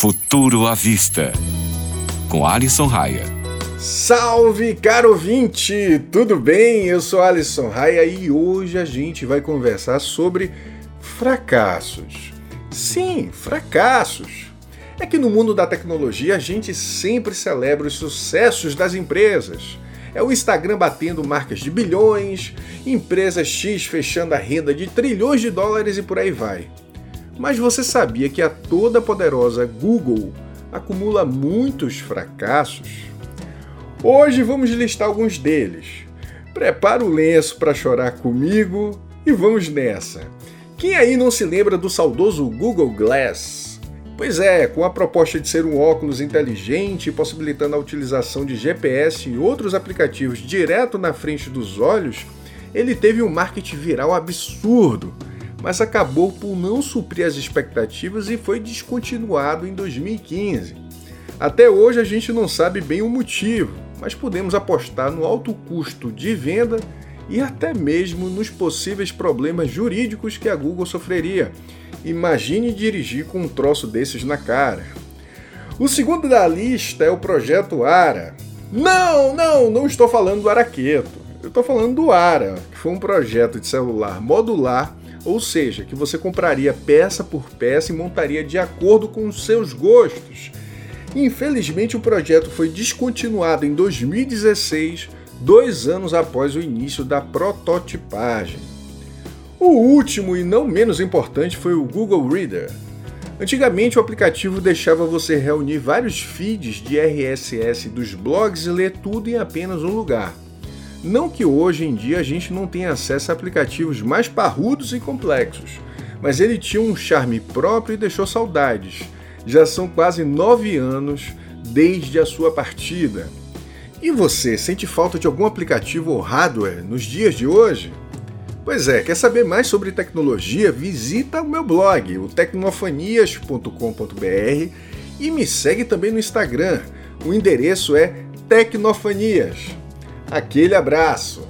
Futuro à Vista, com Alisson Raia. Salve, caro ouvinte! Tudo bem? Eu sou Alisson Raia e hoje a gente vai conversar sobre fracassos. Sim, fracassos. É que no mundo da tecnologia a gente sempre celebra os sucessos das empresas. É o Instagram batendo marcas de bilhões, empresa X fechando a renda de trilhões de dólares e por aí vai. Mas você sabia que a toda poderosa Google acumula muitos fracassos? Hoje vamos listar alguns deles. Prepara o lenço para chorar comigo e vamos nessa. Quem aí não se lembra do saudoso Google Glass? Pois é, com a proposta de ser um óculos inteligente, possibilitando a utilização de GPS e outros aplicativos direto na frente dos olhos, ele teve um marketing viral absurdo mas acabou por não suprir as expectativas e foi descontinuado em 2015. Até hoje a gente não sabe bem o motivo, mas podemos apostar no alto custo de venda e até mesmo nos possíveis problemas jurídicos que a Google sofreria. Imagine dirigir com um troço desses na cara. O segundo da lista é o projeto ARA. Não, não, não estou falando do Araqueto. Eu estou falando do ARA, que foi um projeto de celular modular ou seja, que você compraria peça por peça e montaria de acordo com os seus gostos. Infelizmente, o projeto foi descontinuado em 2016, dois anos após o início da prototipagem. O último e não menos importante foi o Google Reader. Antigamente, o aplicativo deixava você reunir vários feeds de RSS dos blogs e ler tudo em apenas um lugar. Não que hoje em dia a gente não tenha acesso a aplicativos mais parrudos e complexos, mas ele tinha um charme próprio e deixou saudades. Já são quase nove anos desde a sua partida. E você sente falta de algum aplicativo ou hardware nos dias de hoje? Pois é, quer saber mais sobre tecnologia? Visita o meu blog, o tecnofanias.com.br e me segue também no Instagram. O endereço é Tecnofanias. Aquele abraço!